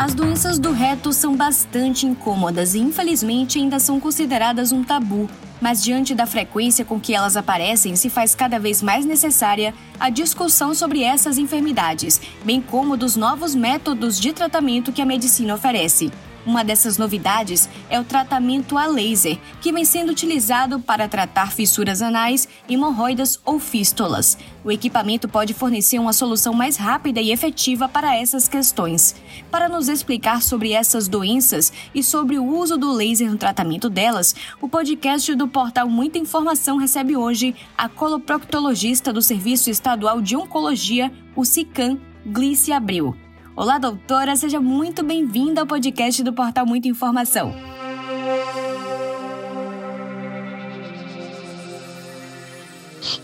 As doenças do reto são bastante incômodas e, infelizmente, ainda são consideradas um tabu. Mas, diante da frequência com que elas aparecem, se faz cada vez mais necessária a discussão sobre essas enfermidades, bem como dos novos métodos de tratamento que a medicina oferece. Uma dessas novidades é o tratamento a laser, que vem sendo utilizado para tratar fissuras anais, hemorroidas ou fístulas. O equipamento pode fornecer uma solução mais rápida e efetiva para essas questões. Para nos explicar sobre essas doenças e sobre o uso do laser no tratamento delas, o podcast do portal Muita Informação recebe hoje a coloproctologista do Serviço Estadual de Oncologia, o SICAM, Glícia Abreu. Olá, doutora, seja muito bem-vinda ao podcast do Portal Muita Informação.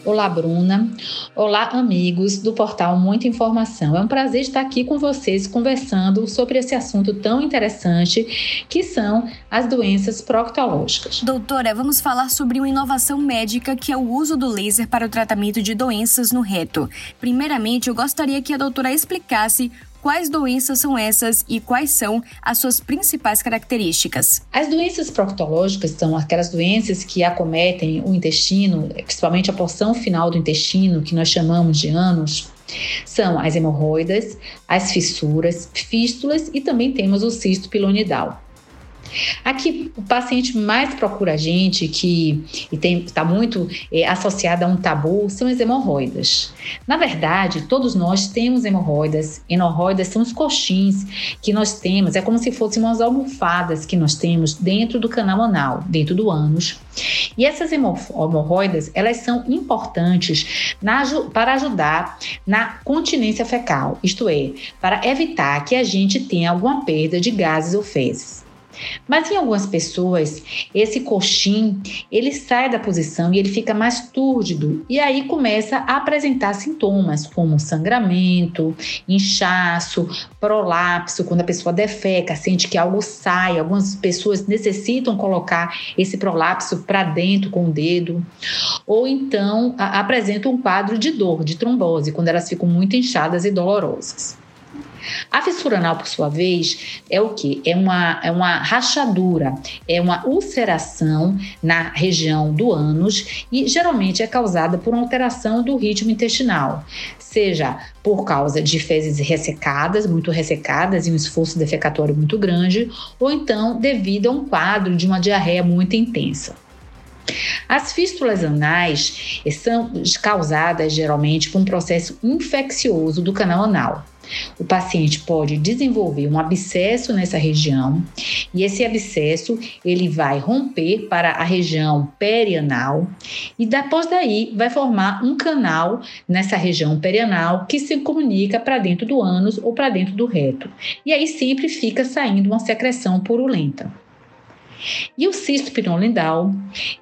Olá, Bruna. Olá, amigos do portal Muita Informação. É um prazer estar aqui com vocês conversando sobre esse assunto tão interessante que são as doenças proctológicas. Doutora, vamos falar sobre uma inovação médica que é o uso do laser para o tratamento de doenças no reto. Primeiramente, eu gostaria que a doutora explicasse Quais doenças são essas e quais são as suas principais características? As doenças proctológicas são aquelas doenças que acometem o intestino, principalmente a porção final do intestino, que nós chamamos de ânus. São as hemorroidas, as fissuras, fístulas e também temos o cisto pilonidal. Aqui, o paciente mais procura a gente, que está muito é, associado a um tabu, são as hemorroidas. Na verdade, todos nós temos hemorroidas. Hemorroidas são os coxins que nós temos, é como se fossem umas almofadas que nós temos dentro do canal anal, dentro do ânus. E essas hemorroidas, elas são importantes na, para ajudar na continência fecal, isto é, para evitar que a gente tenha alguma perda de gases ou fezes. Mas em algumas pessoas, esse coxim, ele sai da posição e ele fica mais túrgido e aí começa a apresentar sintomas como sangramento, inchaço, prolapso, quando a pessoa defeca, sente que algo sai, algumas pessoas necessitam colocar esse prolapso para dentro com o dedo, ou então apresenta um quadro de dor, de trombose, quando elas ficam muito inchadas e dolorosas. A fissura anal, por sua vez, é o que? É uma, é uma rachadura, é uma ulceração na região do ânus e geralmente é causada por uma alteração do ritmo intestinal, seja por causa de fezes ressecadas, muito ressecadas e um esforço defecatório muito grande, ou então devido a um quadro de uma diarreia muito intensa. As fístulas anais são causadas geralmente por um processo infeccioso do canal anal. O paciente pode desenvolver um abscesso nessa região e esse abscesso ele vai romper para a região perianal e depois daí vai formar um canal nessa região perianal que se comunica para dentro do ânus ou para dentro do reto. E aí sempre fica saindo uma secreção purulenta. E o cisto piramidal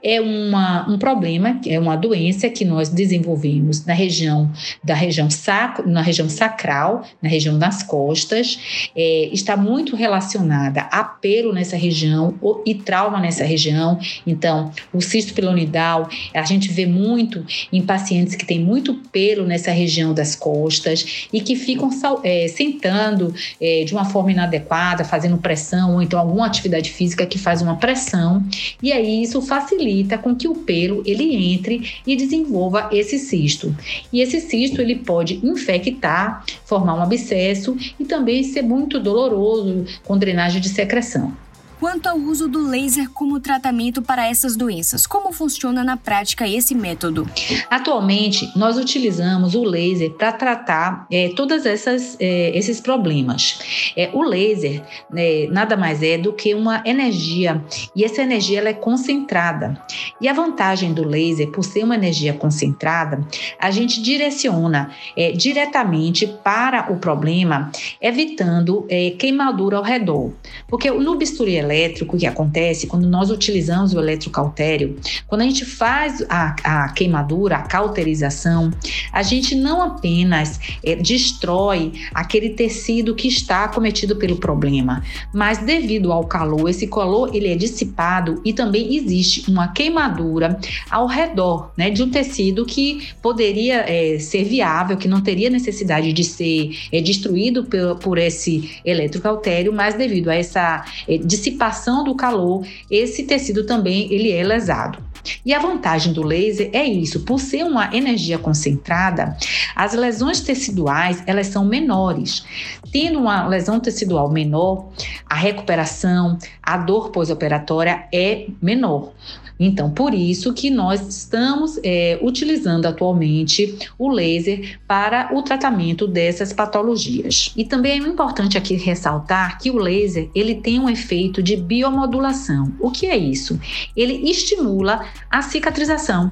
é uma, um problema, é uma doença que nós desenvolvemos na região da região sacro, na região sacral, na região das costas, é, está muito relacionada a pelo nessa região e trauma nessa região. Então, o cisto pilonidal a gente vê muito em pacientes que têm muito pelo nessa região das costas e que ficam é, sentando é, de uma forma inadequada, fazendo pressão ou então alguma atividade física que faz uma pressão e aí isso facilita com que o pelo ele entre e desenvolva esse cisto. E esse cisto ele pode infectar, formar um abscesso e também ser muito doloroso com drenagem de secreção. Quanto ao uso do laser como tratamento para essas doenças, como funciona na prática esse método? Atualmente, nós utilizamos o laser para tratar é, todos é, esses problemas. É, o laser né, nada mais é do que uma energia e essa energia ela é concentrada. E a vantagem do laser, por ser uma energia concentrada, a gente direciona é, diretamente para o problema, evitando é, queimadura ao redor. Porque no bisturi elétrico, elétrico que acontece quando nós utilizamos o eletrocautério, quando a gente faz a, a queimadura, a cauterização, a gente não apenas é, destrói aquele tecido que está cometido pelo problema, mas devido ao calor, esse calor ele é dissipado e também existe uma queimadura ao redor né, de um tecido que poderia é, ser viável, que não teria necessidade de ser é, destruído por, por esse eletrocautério, mas devido a essa é, dissipação do calor, esse tecido também ele é lesado. E a vantagem do laser é isso, por ser uma energia concentrada, as lesões teciduais, elas são menores. Tendo uma lesão tecidual menor, a recuperação, a dor pós-operatória é menor. Então, por isso que nós estamos é, utilizando atualmente o laser para o tratamento dessas patologias. E também é importante aqui ressaltar que o laser ele tem um efeito de biomodulação. O que é isso? Ele estimula a cicatrização.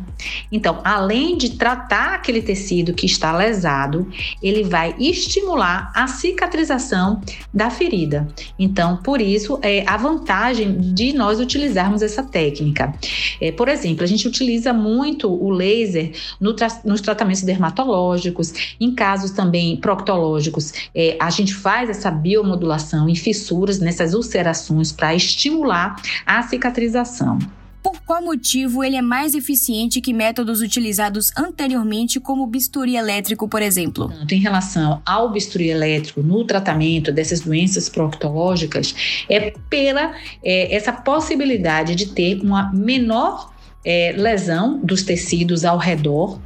Então, além de tratar aquele tecido que está lesado, ele vai estimular a cicatrização da ferida. Então, por isso é a vantagem de nós utilizarmos essa técnica. É, por exemplo, a gente utiliza muito o laser no tra nos tratamentos dermatológicos, em casos também proctológicos, é, a gente faz essa biomodulação em fissuras, nessas ulcerações, para estimular a cicatrização. Por qual motivo ele é mais eficiente que métodos utilizados anteriormente, como bisturi elétrico, por exemplo? Em relação ao bisturi elétrico no tratamento dessas doenças proctológicas, é pela é, essa possibilidade de ter uma menor é, lesão dos tecidos ao redor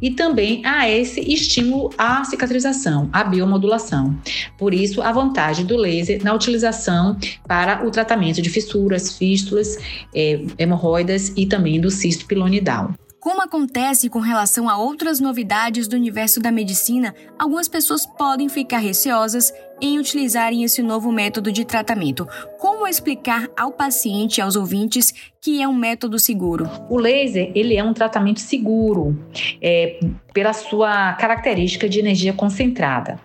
e também a esse estímulo à cicatrização, à biomodulação. Por isso, a vantagem do laser na utilização para o tratamento de fissuras, fístulas, é, hemorroidas e também do cisto pilonidal. Como acontece com relação a outras novidades do universo da medicina, algumas pessoas podem ficar receosas em utilizarem esse novo método de tratamento. Como explicar ao paciente aos ouvintes que é um método seguro? O laser ele é um tratamento seguro é, pela sua característica de energia concentrada.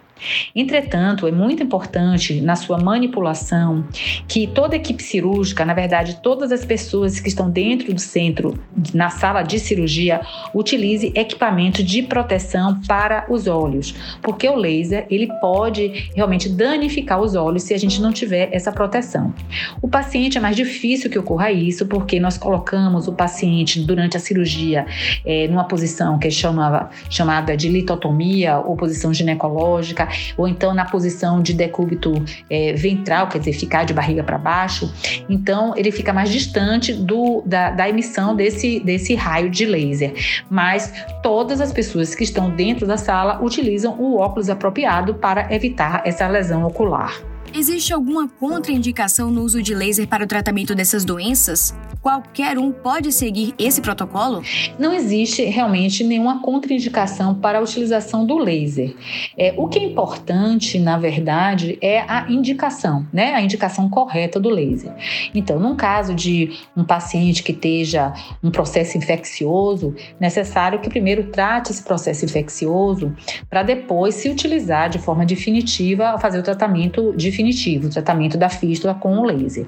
Entretanto, é muito importante na sua manipulação que toda equipe cirúrgica, na verdade, todas as pessoas que estão dentro do centro, na sala de cirurgia, utilize equipamento de proteção para os olhos, porque o laser ele pode realmente danificar os olhos se a gente não tiver essa proteção. O paciente é mais difícil que ocorra isso, porque nós colocamos o paciente durante a cirurgia é, numa posição que é chamava, chamada de litotomia ou posição ginecológica ou então na posição de decúbito é, ventral, quer dizer, ficar de barriga para baixo. Então, ele fica mais distante do, da, da emissão desse, desse raio de laser. Mas todas as pessoas que estão dentro da sala utilizam o óculos apropriado para evitar essa lesão ocular. Existe alguma contraindicação no uso de laser para o tratamento dessas doenças? Qualquer um pode seguir esse protocolo? Não existe realmente nenhuma contraindicação para a utilização do laser. É, o que é importante, na verdade, é a indicação, né? A indicação correta do laser. Então, num caso de um paciente que esteja um processo infeccioso, necessário que primeiro trate esse processo infeccioso para depois se utilizar de forma definitiva fazer o tratamento definitivo definitivo, o tratamento da fístula com o laser.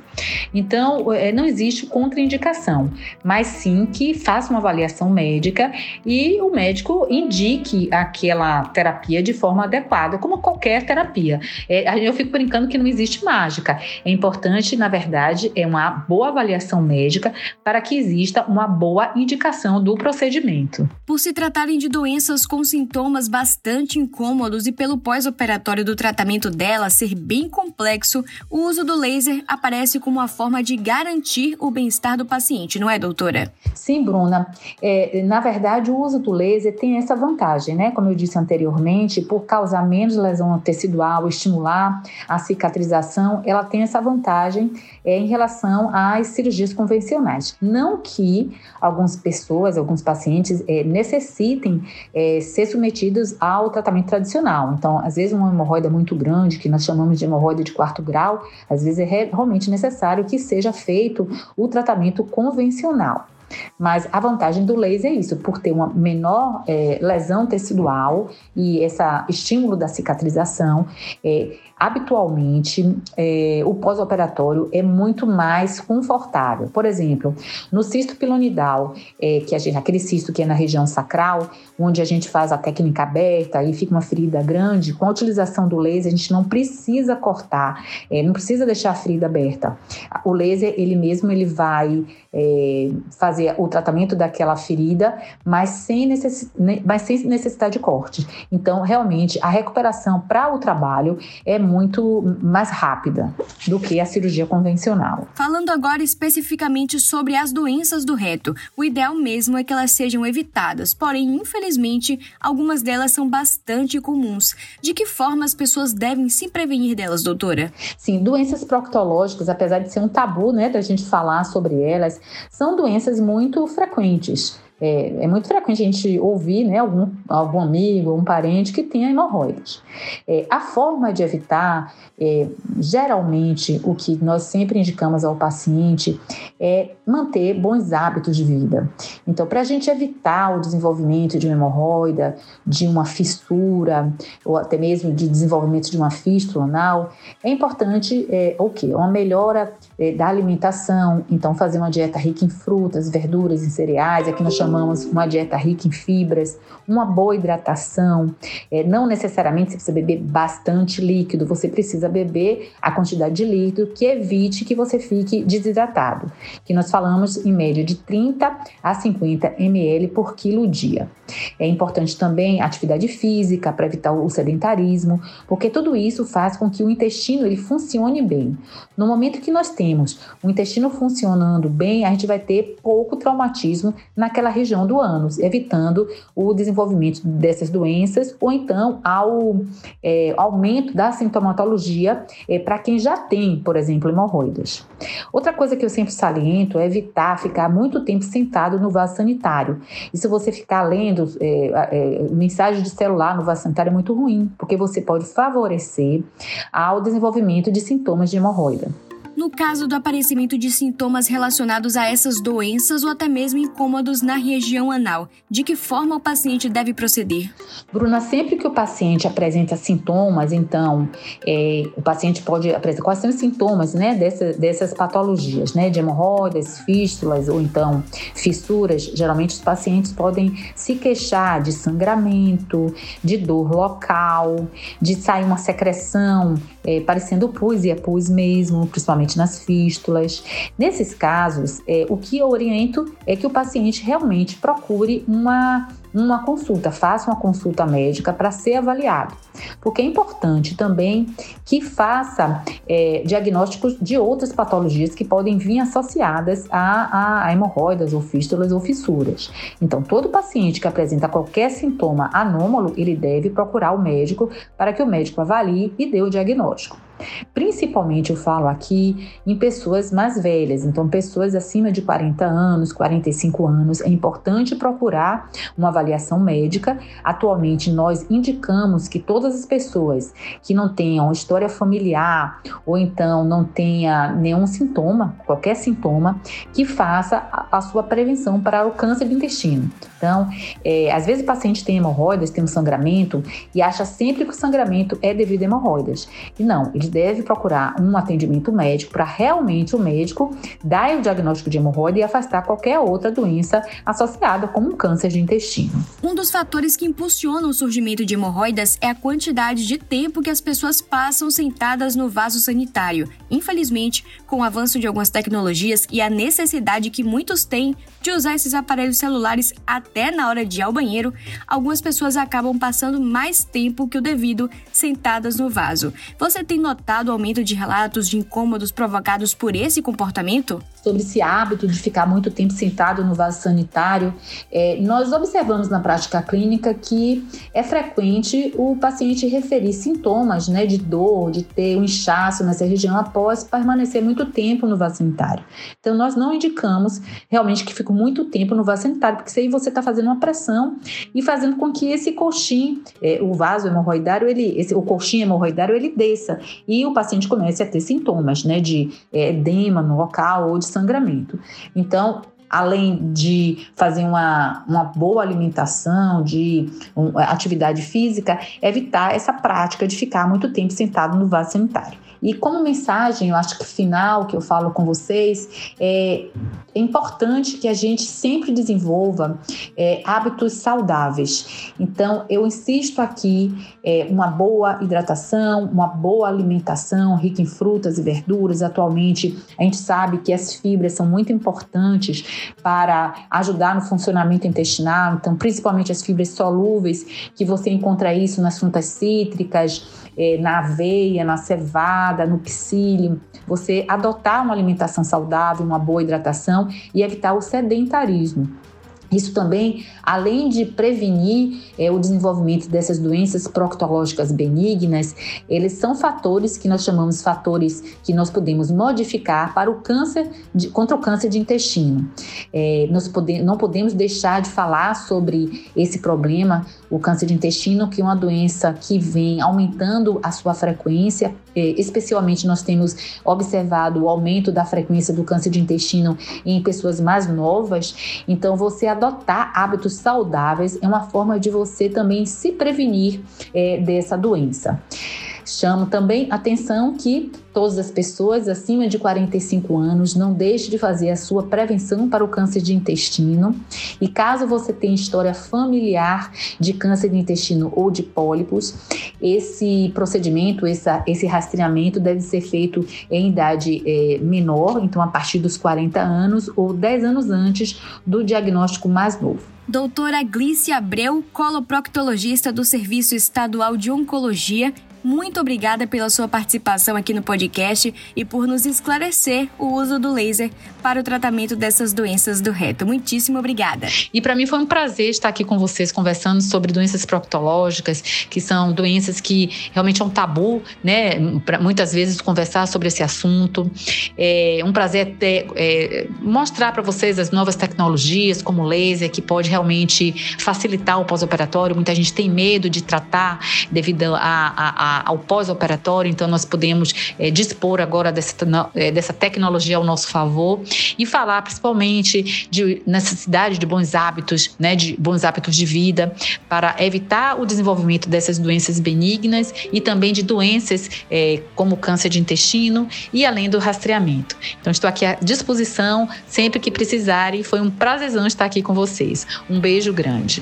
Então, é, não existe contraindicação, mas sim que faça uma avaliação médica e o médico indique aquela terapia de forma adequada, como qualquer terapia. É, eu fico brincando que não existe mágica. É importante, na verdade, é uma boa avaliação médica para que exista uma boa indicação do procedimento. Por se tratarem de doenças com sintomas bastante incômodos e pelo pós-operatório do tratamento dela ser bem complexo, o uso do laser aparece como uma forma de garantir o bem-estar do paciente, não é, doutora? Sim, Bruna. É, na verdade, o uso do laser tem essa vantagem, né? Como eu disse anteriormente, por causar menos lesão tecidual, estimular a cicatrização, ela tem essa vantagem é, em relação às cirurgias convencionais. Não que algumas pessoas, alguns pacientes é, necessitem é, ser submetidos ao tratamento tradicional. Então, às vezes, uma hemorroida muito grande, que nós chamamos de hemorroida de quarto grau, às vezes é realmente necessário que seja feito o tratamento convencional. Mas a vantagem do laser é isso, por ter uma menor é, lesão tecidual e esse estímulo da cicatrização, é, habitualmente é, o pós-operatório é muito mais confortável. Por exemplo, no cisto pilonidal, é, que a gente, aquele cisto que é na região sacral, onde a gente faz a técnica aberta e fica uma ferida grande, com a utilização do laser a gente não precisa cortar, é, não precisa deixar a ferida aberta. O laser ele mesmo ele vai é, fazer o tratamento daquela ferida, mas sem, necess, mas sem necessidade de corte. Então, realmente, a recuperação para o trabalho é muito mais rápida do que a cirurgia convencional. Falando agora especificamente sobre as doenças do reto, o ideal mesmo é que elas sejam evitadas, porém, infelizmente, algumas delas são bastante comuns. De que forma as pessoas devem se prevenir delas, doutora? Sim, doenças proctológicas, apesar de ser um tabu, né, da gente falar sobre elas, são doenças muito frequentes. É, é, muito frequente a gente ouvir né, algum, algum amigo, um parente que tenha hemorroidas. É, a forma de evitar, é, geralmente, o que nós sempre indicamos ao paciente é manter bons hábitos de vida. Então, para a gente evitar o desenvolvimento de uma hemorroida, de uma fissura, ou até mesmo de desenvolvimento de uma fístula anal, é importante é, o quê? Uma melhora é, da alimentação, então fazer uma dieta rica em frutas, verduras e cereais, aqui nós chamamos uma dieta rica em fibras, uma boa hidratação, é, não necessariamente você precisa beber bastante líquido, você precisa beber a quantidade de líquido que evite que você fique desidratado, que nós falamos em média de 30 a 50 ml por quilo dia. É importante também atividade física para evitar o sedentarismo, porque tudo isso faz com que o intestino ele funcione bem. No momento que nós temos o intestino funcionando bem, a gente vai ter pouco traumatismo naquela região do ânus, evitando o desenvolvimento dessas doenças ou então ao é, aumento da sintomatologia é, para quem já tem, por exemplo, hemorroidas. Outra coisa que eu sempre saliento é evitar ficar muito tempo sentado no vaso sanitário. E se você ficar lendo é, é, mensagem de celular no vaso sanitário é muito ruim, porque você pode favorecer ao desenvolvimento de sintomas de hemorroida no caso do aparecimento de sintomas relacionados a essas doenças ou até mesmo incômodos na região anal. De que forma o paciente deve proceder? Bruna, sempre que o paciente apresenta sintomas, então é, o paciente pode apresentar quais são os sintomas né, dessas, dessas patologias, né, de hemorroidas, fístulas ou então fissuras. Geralmente os pacientes podem se queixar de sangramento, de dor local, de sair uma secreção é, parecendo pus e é pus mesmo, principalmente nas fístulas. Nesses casos, é, o que eu oriento é que o paciente realmente procure uma uma consulta, faça uma consulta médica para ser avaliado. Porque é importante também que faça é, diagnósticos de outras patologias que podem vir associadas a, a, a hemorroidas ou fístulas ou fissuras. Então, todo paciente que apresenta qualquer sintoma anômalo, ele deve procurar o médico para que o médico avalie e dê o diagnóstico. Principalmente eu falo aqui em pessoas mais velhas, então pessoas acima de 40 anos, 45 anos, é importante procurar uma avaliação médica. Atualmente, nós indicamos que todas as pessoas que não tenham história familiar ou então não tenha nenhum sintoma, qualquer sintoma, que faça a, sua prevenção para o câncer do intestino. Então, é, às vezes o paciente tem hemorroidas, tem um sangramento e acha sempre que o sangramento é devido a hemorroidas. E não, ele deve procurar um atendimento médico para realmente o médico dar o diagnóstico de hemorroida e afastar qualquer outra doença associada, como um câncer de intestino. Um dos fatores que impulsionam o surgimento de hemorroidas é a quantidade de tempo que as pessoas passam sentadas no vaso sanitário. Infelizmente, com o avanço de algumas tecnologias e a necessidade que muitos têm de usar esses aparelhos celulares até na hora de ir ao banheiro, algumas pessoas acabam passando mais tempo que o devido sentadas no vaso. Você tem notado o aumento de relatos de incômodos provocados por esse comportamento? Sobre esse hábito de ficar muito tempo sentado no vaso sanitário, é, nós observamos na prática clínica que é frequente o paciente referir sintomas né, de dor, de ter um inchaço nessa região após permanecer muito tempo no vaso sanitário. Então, nós não indicamos realmente que fique muito tempo no vaso sanitário, porque aí você está fazendo uma pressão e fazendo com que esse coxim, é, o vaso hemorroidário, ele, esse, o coxim hemorroidário, ele desça e o paciente comece a ter sintomas né, de é, edema no local ou de sangramento. Então, além de fazer uma, uma boa alimentação, de um, atividade física, evitar essa prática de ficar muito tempo sentado no vaso sanitário. E como mensagem, eu acho que final que eu falo com vocês, é, é importante que a gente sempre desenvolva é, hábitos saudáveis. Então, eu insisto aqui é, uma boa hidratação, uma boa alimentação rica em frutas e verduras. Atualmente, a gente sabe que as fibras são muito importantes para ajudar no funcionamento intestinal. Então, principalmente as fibras solúveis, que você encontra isso nas frutas cítricas, é, na aveia, na cevada, no psyllium, você adotar uma alimentação saudável, uma boa hidratação e evitar o sedentarismo. Isso também, além de prevenir é, o desenvolvimento dessas doenças proctológicas benignas, eles são fatores que nós chamamos fatores que nós podemos modificar para o câncer, de, contra o câncer de intestino. É, nós pode, não podemos deixar de falar sobre esse problema, o câncer de intestino, que é uma doença que vem aumentando a sua frequência, é, especialmente nós temos observado o aumento da frequência do câncer de intestino em pessoas mais novas. Então, você adotar hábitos saudáveis é uma forma de você também se prevenir é, dessa doença. Chamo também atenção que todas as pessoas acima de 45 anos não deixem de fazer a sua prevenção para o câncer de intestino. E caso você tenha história familiar de câncer de intestino ou de pólipos, esse procedimento, essa, esse rastreamento deve ser feito em idade é, menor, então a partir dos 40 anos ou 10 anos antes do diagnóstico mais novo. Doutora Glícia Abreu, coloproctologista do Serviço Estadual de Oncologia muito obrigada pela sua participação aqui no podcast e por nos esclarecer o uso do laser para o tratamento dessas doenças do reto. Muitíssimo obrigada. E para mim foi um prazer estar aqui com vocês conversando sobre doenças proctológicas, que são doenças que realmente é um tabu, né? Pra, muitas vezes conversar sobre esse assunto. É um prazer ter, é, mostrar para vocês as novas tecnologias, como o laser, que pode realmente facilitar o pós-operatório. Muita gente tem medo de tratar devido a, a, a ao pós-operatório, então nós podemos é, dispor agora dessa, é, dessa tecnologia ao nosso favor e falar principalmente de necessidade de bons hábitos, né, de bons hábitos de vida para evitar o desenvolvimento dessas doenças benignas e também de doenças é, como câncer de intestino e além do rastreamento. Então estou aqui à disposição sempre que precisarem. Foi um prazerzão estar aqui com vocês. Um beijo grande.